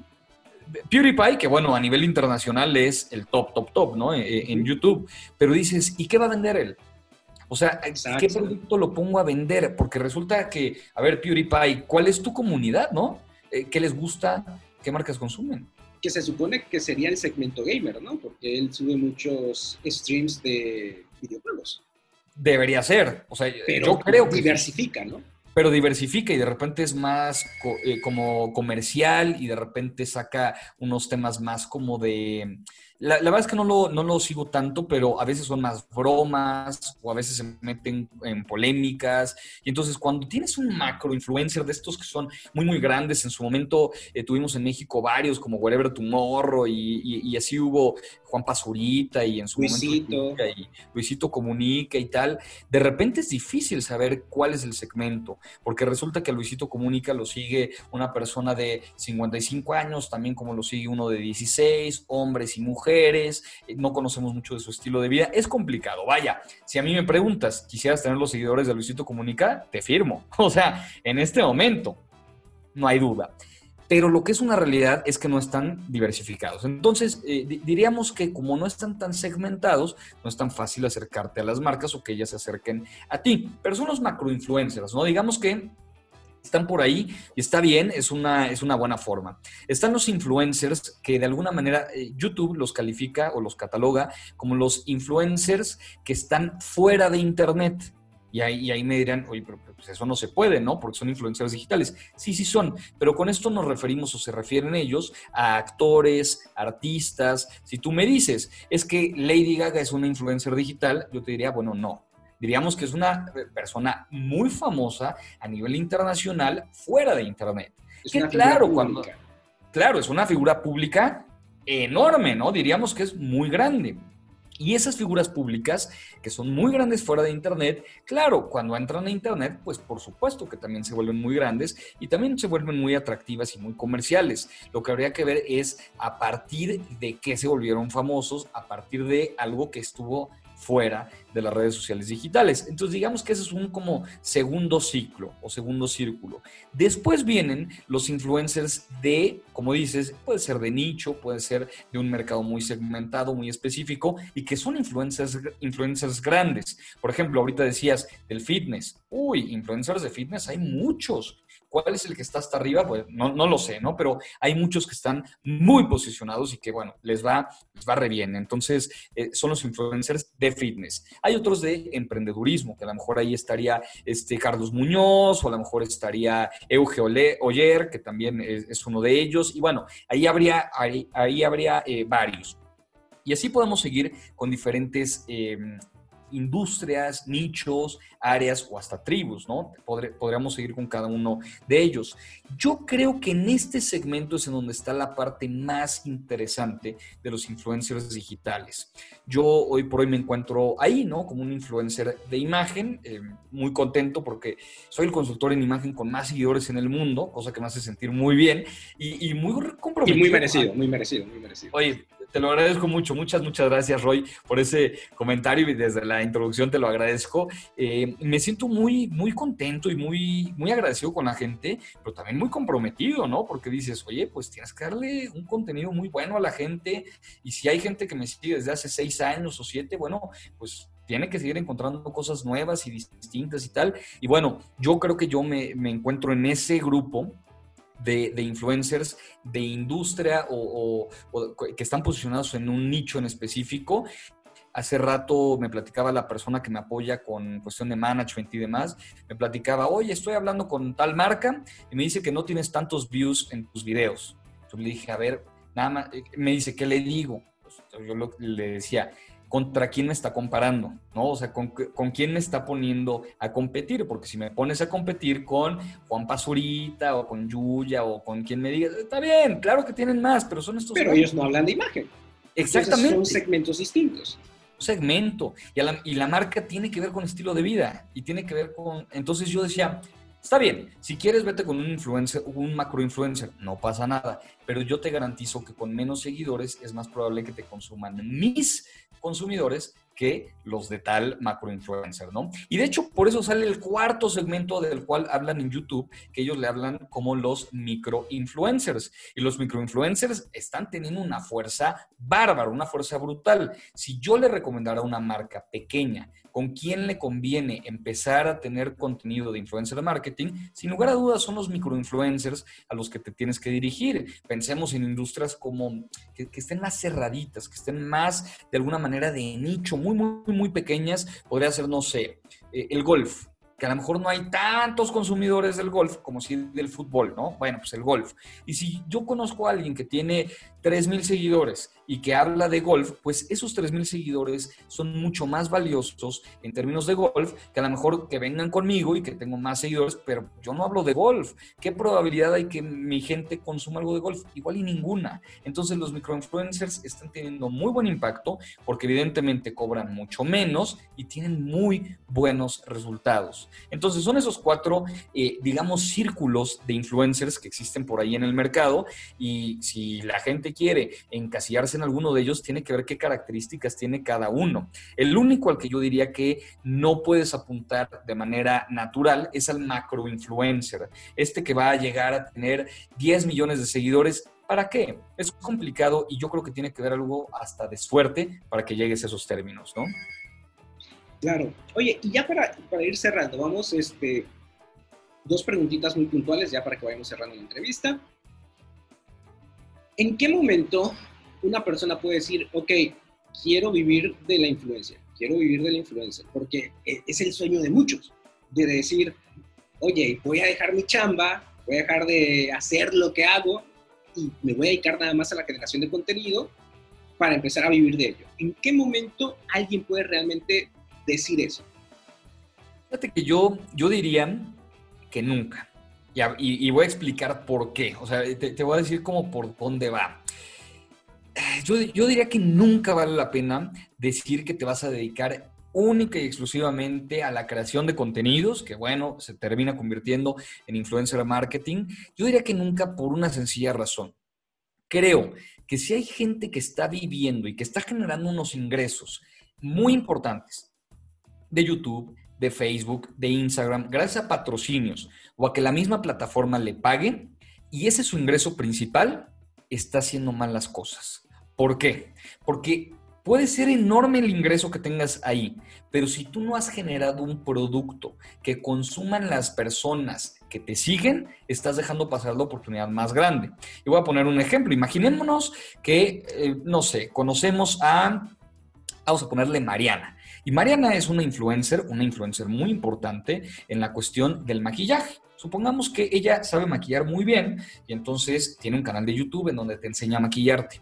PewDiePie, que bueno, a nivel internacional es el top, top, top, ¿no? Eh, en YouTube. Pero dices, ¿y qué va a vender él? O sea, ¿qué producto lo pongo a vender? Porque resulta que, a ver, PewDiePie, ¿cuál es tu comunidad, no? Eh, ¿Qué les gusta? ¿Qué marcas consumen? Que se supone que sería el segmento gamer, ¿no? Porque él sube muchos streams de videojuegos. Debería ser. O sea, yo creo que. Diversifica, ¿no? pero diversifica y de repente es más eh, como comercial y de repente saca unos temas más como de la, verdad es que no lo, no lo sigo tanto, pero a veces son más bromas o a veces se meten en polémicas. Y entonces cuando tienes un macro influencer de estos que son muy, muy grandes, en su momento eh, tuvimos en México varios como Wherever Tomorrow y, y, así hubo Juan Pazurita y en su Luisito. momento y Luisito Comunica y tal, de repente es difícil saber cuál es el segmento, porque resulta que Luisito Comunica lo sigue una persona de 55 años, también como lo sigue uno de 16, hombres y mujeres mujeres, eh, no conocemos mucho de su estilo de vida. Es complicado. Vaya, si a mí me preguntas, ¿quisieras tener los seguidores de Luisito Comunica? Te firmo. O sea, en este momento, no hay duda. Pero lo que es una realidad es que no están diversificados. Entonces, eh, diríamos que como no están tan segmentados, no es tan fácil acercarte a las marcas o que ellas se acerquen a ti. Pero son los macroinfluencers, ¿no? Digamos que están por ahí y está bien, es una, es una buena forma. Están los influencers que de alguna manera eh, YouTube los califica o los cataloga como los influencers que están fuera de Internet. Y ahí, me dirán, oye, pero pues eso no se puede, ¿no? Porque son influencers digitales. Sí, sí son, pero con esto nos referimos o se refieren ellos a actores, artistas. Si tú me dices, es que Lady Gaga es una influencer digital, yo te diría, bueno, no, diríamos que es una persona muy famosa a nivel internacional fuera de Internet. Es que claro, cuando, claro, es una figura pública enorme, ¿no? Diríamos que es muy grande. Y esas figuras públicas, que son muy grandes fuera de Internet, claro, cuando entran a Internet, pues por supuesto que también se vuelven muy grandes y también se vuelven muy atractivas y muy comerciales. Lo que habría que ver es a partir de qué se volvieron famosos, a partir de algo que estuvo fuera de las redes sociales digitales. Entonces digamos que ese es un como segundo ciclo o segundo círculo. Después vienen los influencers de, como dices, puede ser de nicho, puede ser de un mercado muy segmentado, muy específico y que son influencers, influencers grandes. Por ejemplo, ahorita decías del fitness. Uy, influencers de fitness hay muchos. ¿Cuál es el que está hasta arriba? Pues no, no lo sé, ¿no? Pero hay muchos que están muy posicionados y que, bueno, les va, les va re bien. Entonces, eh, son los influencers de fitness. Hay otros de emprendedurismo, que a lo mejor ahí estaría este Carlos Muñoz o a lo mejor estaría Euge Oyer, que también es, uno de ellos. Y bueno, ahí habría, ahí, ahí habría eh, varios. Y así podemos seguir con diferentes em, industrias, nichos, áreas o hasta tribus, ¿no? podríamos seguir con cada uno de ellos. Yo creo que en este segmento es en donde está la parte más interesante de los influencers digitales. Yo hoy por hoy me encuentro ahí, ¿no? Como un influencer de imagen, eh, muy contento porque soy el consultor en imagen con más seguidores en el mundo, cosa que me hace sentir muy bien y, muy comprometido. Y muy merecido, muy merecido, muy merecido. Oye, te lo agradezco mucho. Muchas, muchas gracias, Roy, por ese comentario y desde la introducción te lo agradezco. Eh, me siento muy, muy contento y muy, muy agradecido con la gente, pero también muy comprometido, ¿no? Porque dices, oye, pues tienes que darle un contenido muy bueno a la gente y si hay gente que me sigue desde hace seis años o siete, bueno, pues tiene que seguir encontrando cosas nuevas y distintas y tal. Y bueno, yo creo que yo me, me encuentro en ese grupo de, influencers de industria o, que están posicionados en un nicho en específico. Hace rato me platicaba la persona que me apoya con cuestión de management y demás, me platicaba, oye, estoy hablando con tal marca y me dice que no tienes tantos views en tus videos. Yo le dije, a ver, nada más, eh, me dice, ¿qué le digo? Pues, yo le decía, contra quién me está comparando, ¿no? O sea, con, quién me está poniendo a competir, porque si me pones a competir con Juan Pazurita o con Yuya o con quien me diga, está bien, claro que tienen más, pero son estos... Pero ellos no hablan de imagen. Exactamente. son segmentos distintos. Segmento. Y, y la marca tiene que ver con estilo de vida y tiene que ver con... Entonces yo decía, Está bien, si quieres vete con un influencer, un macro influencer, no pasa nada, pero yo te garantizo que con menos seguidores es más probable que te consuman mis consumidores que los de tal macroinfluencer, ¿no? Y de hecho, por eso sale el cuarto segmento del cual hablan en YouTube, que ellos le hablan como los microinfluencers. Y los microinfluencers están teniendo una fuerza bárbara, una fuerza brutal. Si yo le recomendara una marca pequeña, ¿con quién le conviene empezar a tener contenido de influencer marketing? Sin lugar a dudas son los microinfluencers a los que te tienes que dirigir. Pensemos en industrias como que, que estén más cerraditas, que estén más de alguna manera de nicho, muy, muy, muy pequeñas. Podría ser, no sé, eh, el golf que a lo mejor no hay tantos consumidores del golf como si del fútbol, ¿no? Bueno, pues el golf. Y si yo conozco a alguien que tiene 3.000 seguidores y que habla de golf, pues esos 3.000 seguidores son mucho más valiosos en términos de golf que a lo mejor que vengan conmigo y que tengo más seguidores, pero yo no hablo de golf. ¿Qué probabilidad hay que mi gente consuma algo de golf? Igual y ninguna. Entonces los microinfluencers están teniendo muy buen impacto porque evidentemente cobran mucho menos y tienen muy buenos resultados. Entonces son esos cuatro, eh, digamos, círculos de influencers que existen por ahí en el mercado y si la gente quiere encasillarse en alguno de ellos, tiene que ver qué características tiene cada uno. El único al que yo diría que no puedes apuntar de manera natural es al macroinfluencer, este que va a llegar a tener 10 millones de seguidores ¿Para qué? Es complicado y yo creo que tiene que ver algo hasta de suerte para que llegues a esos términos, ¿no? Claro. Oye, y ya para, para ir cerrando, vamos, este, dos preguntitas muy puntuales ya para que vayamos cerrando la entrevista. ¿En qué momento una persona puede decir, ok, quiero vivir de la influencia, quiero vivir de la influencia? Porque e, es el sueño de muchos, de decir, oye, voy a dejar mi chamba, voy a dejar de hacer lo que hago y me voy a dedicar nada más a la generación de contenido para empezar a vivir de ello. ¿En qué momento alguien puede realmente decir eso? Fíjate que yo, yo diría que nunca. Y, voy a explicar por qué. O sea, te, voy a decir como por dónde va. Yo, diría que nunca vale la pena decir que te vas a dedicar única y exclusivamente a la creación de contenidos, que bueno, se termina convirtiendo en influencer marketing. Yo diría que nunca por una sencilla razón. Creo que si hay gente que está viviendo y que está generando unos ingresos muy importantes de YouTube, de Facebook, de Instagram, gracias a patrocinios o a que la misma plataforma le pague y ese es su ingreso principal, está haciendo mal las cosas. ¿Por qué? Porque puede ser enorme el ingreso que tengas ahí, pero si tú no has generado un producto que consuman las personas que te siguen, estás dejando pasar la oportunidad más grande. Y voy a poner un ejemplo. Imaginémonos que, eh, no sé, conocemos a, vamos a ponerle Mariana. Y Mariana es una influencer, una influencer muy importante en la cuestión del maquillaje. Supongamos que ella sabe maquillar muy bien y entonces tiene un canal de YouTube en donde te enseña a maquillarte.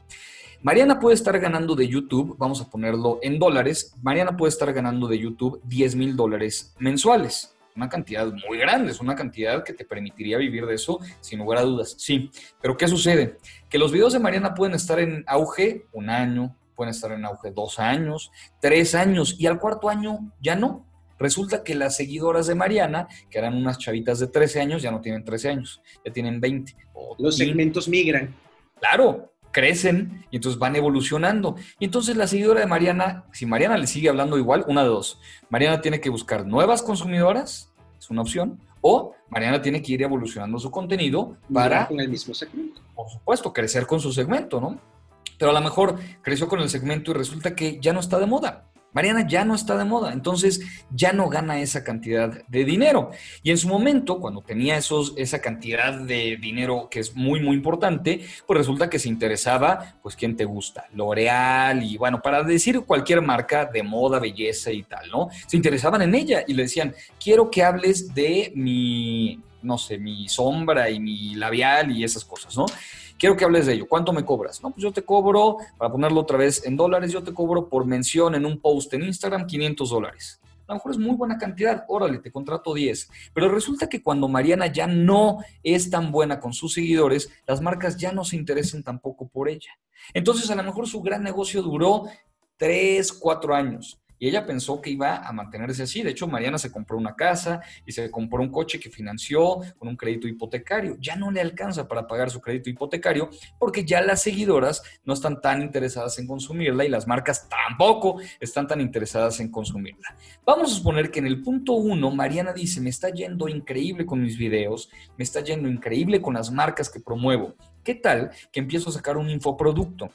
Mariana puede estar ganando de YouTube, vamos a ponerlo en dólares, Mariana puede estar ganando de YouTube 10 mil dólares mensuales. Una cantidad muy grande, es una cantidad que te permitiría vivir de eso sin lugar a dudas. Sí, pero ¿qué sucede? Que los videos de Mariana pueden estar en auge un año, pueden estar en auge dos años, tres años y al cuarto año ya no. Resulta que las seguidoras de Mariana, que eran unas chavitas de 13 años, ya no tienen 13 años, ya tienen 20. Los segmentos migran. Claro, crecen y entonces van evolucionando. Y entonces la seguidora de Mariana, si Mariana le sigue hablando igual, una de dos. Mariana tiene que buscar nuevas consumidoras, es una opción, o Mariana tiene que ir evolucionando su contenido para... Con el mismo segmento. Por supuesto, crecer con su segmento, ¿no? pero a lo mejor creció con el segmento y resulta que ya no está de moda. Mariana ya no está de moda, entonces ya no gana esa cantidad de dinero. Y en su momento, cuando tenía esos, esa cantidad de dinero que es muy, muy importante, pues resulta que se interesaba, pues, ¿quién te gusta? L'Oreal y bueno, para decir cualquier marca de moda, belleza y tal, ¿no? Se interesaban en ella y le decían, quiero que hables de mi, no sé, mi sombra y mi labial y esas cosas, ¿no? Quiero que hables de ello. ¿Cuánto me cobras? No, pues yo te cobro, para ponerlo otra vez en dólares, yo te cobro por mención en un post en Instagram 500 dólares. A lo mejor es muy buena cantidad, órale, te contrato 10. Pero resulta que cuando Mariana ya no es tan buena con sus seguidores, las marcas ya no se interesan tampoco por ella. Entonces, a lo mejor su gran negocio duró 3, 4 años. Y ella pensó que iba a mantenerse así. De hecho, Mariana se compró una casa y se compró un coche que financió con un crédito hipotecario. Ya no le alcanza para pagar su crédito hipotecario porque ya las seguidoras no están tan interesadas en consumirla y las marcas tampoco están tan interesadas en consumirla. Vamos a suponer que en el punto uno, Mariana dice, me está yendo increíble con mis videos, me está yendo increíble con las marcas que promuevo. ¿Qué tal que empiezo a sacar un infoproducto?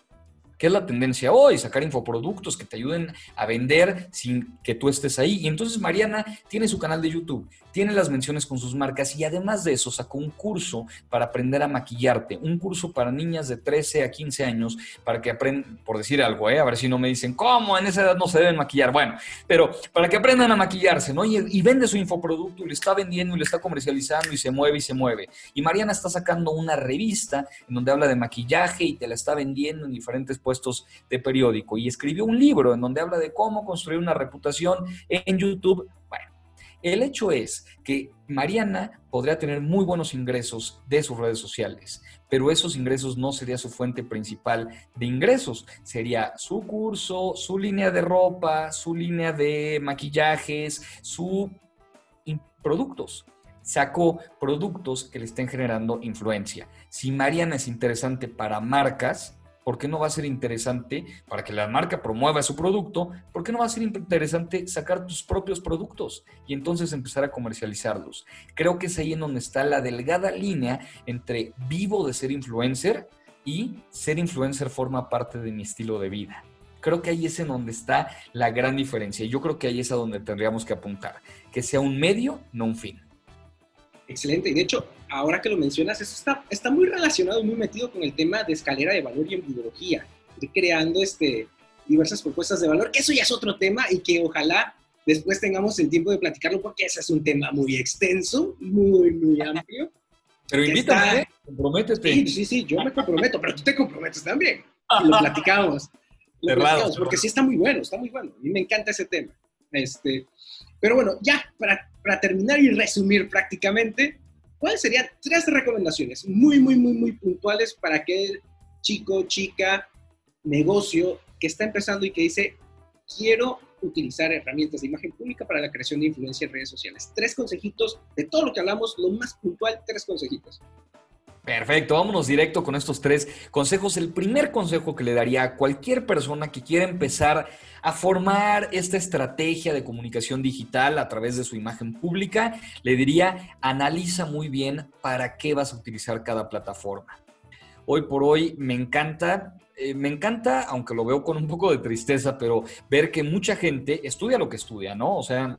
¿Qué es la tendencia hoy? Sacar infoproductos que te ayuden a vender sin que tú estés ahí. Y entonces Mariana tiene su canal de YouTube, tiene las menciones con sus marcas y además de eso sacó un curso para aprender a maquillarte, un curso para niñas de 13 a 15 años para que aprendan, por decir algo, ¿eh? a ver si no me dicen, ¿cómo? En esa edad no se deben maquillar. Bueno, pero para que aprendan a maquillarse, ¿no? Y, vende su infoproducto y lo está vendiendo y lo está comercializando y se mueve y se mueve. Y Mariana está sacando una revista en donde habla de maquillaje y te la está vendiendo en diferentes de periódico y escribió un libro en donde habla de cómo construir una reputación en YouTube. Bueno, el hecho es que Mariana podría tener muy buenos ingresos de sus redes sociales, pero esos ingresos no sería su fuente principal de ingresos. Sería su curso, su línea de ropa, su línea de maquillajes, sus productos sacó productos que le estén generando influencia. Si Mariana es interesante para marcas, ¿por qué no va a ser interesante para que la marca promueva su producto? ¿Por qué no va a ser interesante sacar tus propios productos y entonces empezar a comercializarlos? Creo que es ahí en donde está la delgada línea entre vivo de ser influencer y ser influencer forma parte de mi estilo de vida. Creo que ahí es en donde está la gran diferencia. Y yo creo que ahí es a donde tendríamos que apuntar. Que sea un medio, no un fin. Excelente. Y de hecho, ahora que lo mencionas, eso está, está muy relacionado, muy metido con el tema de escalera de valor y en de creando este, diversas propuestas de valor, que eso ya es otro tema y que ojalá después tengamos el tiempo de platicarlo porque ese es un tema muy extenso, muy, muy amplio. Pero invítame, comprométete. Sí, sí, sí, yo me comprometo, pero tú te comprometes también. Y lo platicamos. Lo platicamos porque sí está muy bueno, está muy bueno. A mí me encanta ese tema. Este, pero bueno, ya para, para terminar y resumir prácticamente, ¿cuáles serían tres recomendaciones muy, muy, muy, muy puntuales para aquel chico, chica, negocio que está empezando y que dice, quiero utilizar herramientas de imagen pública para la creación de influencia en redes sociales? Tres consejitos de todo lo que hablamos, lo más puntual, tres consejitos. Perfecto, vámonos directo con estos tres consejos. El primer consejo que le daría a cualquier persona que quiera empezar a formar esta estrategia de comunicación digital a través de su imagen pública, le diría, analiza muy bien para qué vas a utilizar cada plataforma. Hoy por hoy me encanta eh, me encanta, aunque lo veo con un poco de tristeza, pero ver que mucha gente estudia lo que estudia, ¿no? O sea,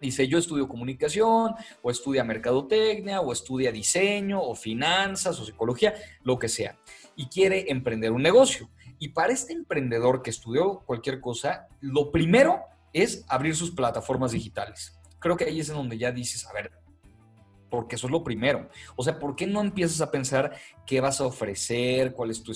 Dice, yo estudio comunicación, o estudia mercadotecnia, o estudia diseño, o finanzas, o psicología, lo que sea, y quiere emprender un negocio. Y para este emprendedor que estudió cualquier cosa, lo primero es abrir sus plataformas digitales. Creo que ahí es en donde ya dices, a ver, porque eso es lo primero. O sea, ¿por qué no empiezas a pensar qué vas a ofrecer, cuál es tu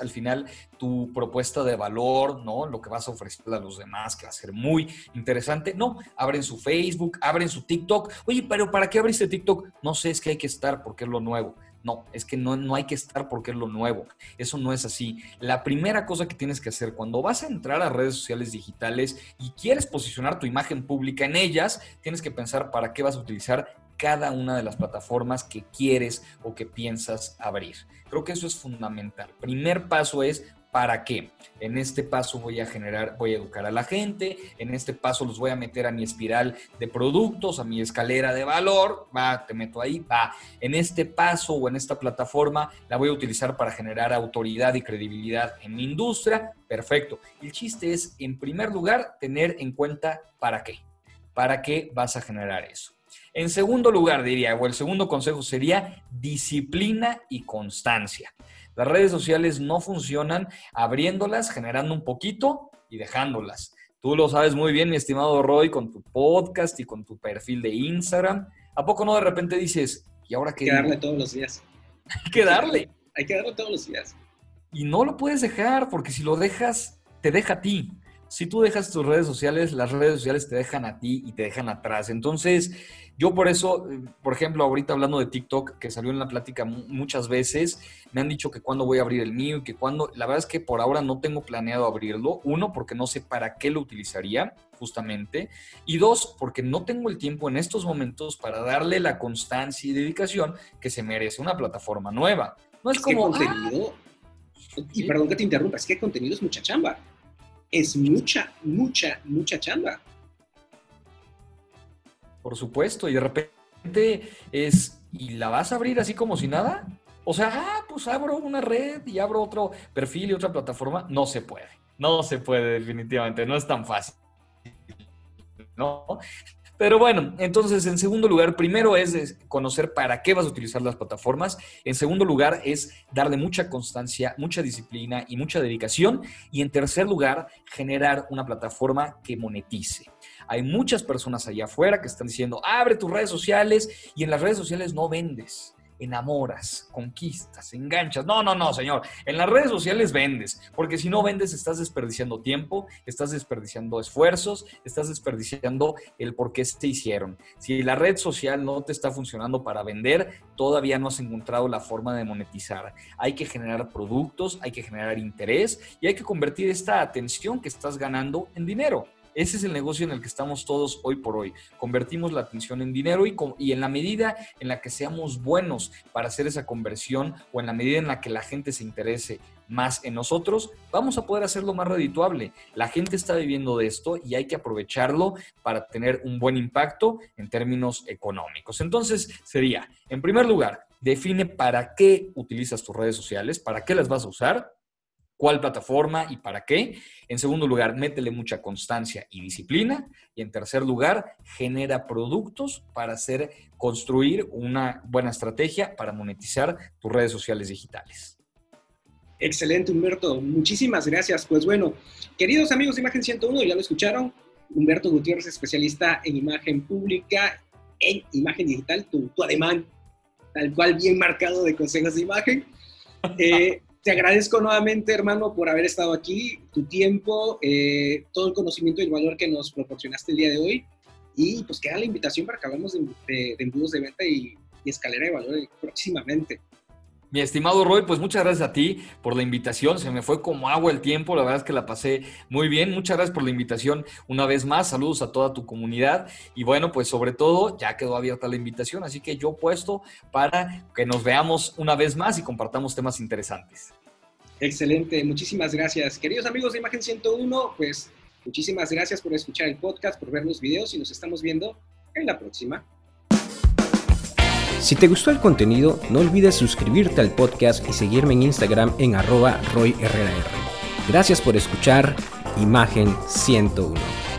al final tu propuesta de valor, ¿no? Lo que vas a ofrecer a los demás, que va a ser muy interesante. No, abren su Facebook, abren su TikTok. Oye, pero ¿para qué abriste TikTok? No sé, es que hay que estar porque es lo nuevo. No, es que no, no hay que estar porque es lo nuevo. Eso no es así. La primera cosa que tienes que hacer cuando vas a entrar a redes sociales digitales y quieres posicionar tu imagen pública en ellas, tienes que pensar para qué vas a utilizar cada una de las plataformas que quieres o que piensas abrir. Creo que eso es fundamental. Primer paso es ¿Para qué? En este paso voy a generar, voy a educar a la gente, en este paso los voy a meter a mi espiral de productos, a mi escalera de valor, va, te meto ahí, va. En este paso o en esta plataforma la voy a utilizar para generar autoridad y credibilidad en mi industria, perfecto. El chiste es, en primer lugar, tener en cuenta para qué. ¿Para qué vas a generar eso? En segundo lugar, diría, o el segundo consejo sería disciplina y constancia. Las redes sociales no funcionan abriéndolas, generando un poquito y dejándolas. Tú lo sabes muy bien, mi estimado Roy, con tu podcast y con tu perfil de Instagram. ¿A poco no de repente dices, ¿y ahora qué? Hay que darle todos los días. Hay que darle. Hay que darle todos los días. Y no lo puedes dejar, porque si lo dejas, te deja a ti. Si tú dejas tus redes sociales, las redes sociales te dejan a ti y te dejan atrás. Entonces, yo por eso, por ejemplo, ahorita hablando de TikTok, que salió en la plática muchas veces, me han dicho que cuándo voy a abrir el mío y que cuándo, la verdad es que por ahora no tengo planeado abrirlo. Uno, porque no sé para qué lo utilizaría, justamente. Y dos, porque no tengo el tiempo en estos momentos para darle la constancia y dedicación que se merece una plataforma nueva. No es, como... contenido, ah, y perdón que te interrumpa, es que contenido es mucha chamba es mucha, mucha, mucha chamba. Por supuesto, y de repente es, ¿y la vas a abrir así como si nada? O sea, ah, pues abro una red y abro otro perfil y otra plataforma. No se puede, no se puede definitivamente, no es tan fácil. ¿No? Pero bueno, entonces en segundo lugar, primero es conocer para qué vas a utilizar las plataformas. En segundo lugar es darle mucha constancia, mucha disciplina y mucha dedicación. Y en tercer lugar, generar una plataforma que monetice. Hay muchas personas allá afuera que están diciendo, abre tus redes sociales y en las redes sociales no vendes enamoras, conquistas, enganchas. No, no, no, señor. En las redes sociales vendes, porque si no vendes estás desperdiciando tiempo, estás desperdiciando esfuerzos, estás desperdiciando el por qué se hicieron. Si la red social no te está funcionando para vender, todavía no has encontrado la forma de monetizar. Hay que generar productos, hay que generar interés y hay que convertir esta atención que estás ganando en dinero. Ese es el negocio en el que estamos todos hoy por hoy. Convertimos la atención en dinero y, en la medida en la que seamos buenos para hacer esa conversión o en la medida en la que la gente se interese más en nosotros, vamos a poder hacerlo más redituable. La gente está viviendo de esto y hay que aprovecharlo para tener un buen impacto en términos económicos. Entonces sería, en primer lugar, define para qué utilizas tus redes sociales, para qué las vas a usar cuál plataforma y para qué. En segundo lugar, métele mucha constancia y disciplina. Y en tercer lugar, genera productos para hacer, construir una buena estrategia para monetizar tus redes sociales digitales. Excelente, Humberto. Muchísimas gracias. Pues bueno, queridos amigos de Imagen 101, ya lo escucharon. Humberto Gutiérrez, especialista en imagen pública, en imagen digital, tu, tu ademán, tal cual bien marcado de consejos de imagen. Eh, te agradezco nuevamente, hermano, por haber estado aquí, tu tiempo, eh, todo el conocimiento y el valor que nos proporcionaste el día de hoy. Y pues queda la invitación para que hablemos de, de, embudos de venta y, y, escalera de valor próximamente. Mi estimado Roy, pues muchas gracias a ti por la invitación. Se me fue como agua el tiempo. La verdad es que la pasé muy bien. Muchas gracias por la invitación una vez más. Saludos a toda tu comunidad. Y bueno, pues sobre todo ya quedó abierta la invitación. Así que yo puesto para que nos veamos una vez más y compartamos temas interesantes. Excelente. Muchísimas gracias. Queridos amigos de Imagen 101, pues muchísimas gracias por escuchar el podcast, por ver los videos y nos estamos viendo en la próxima. Si te gustó el contenido, no olvides suscribirte al podcast y seguirme en Instagram en arroba royherrera. Gracias por escuchar Imagen 101.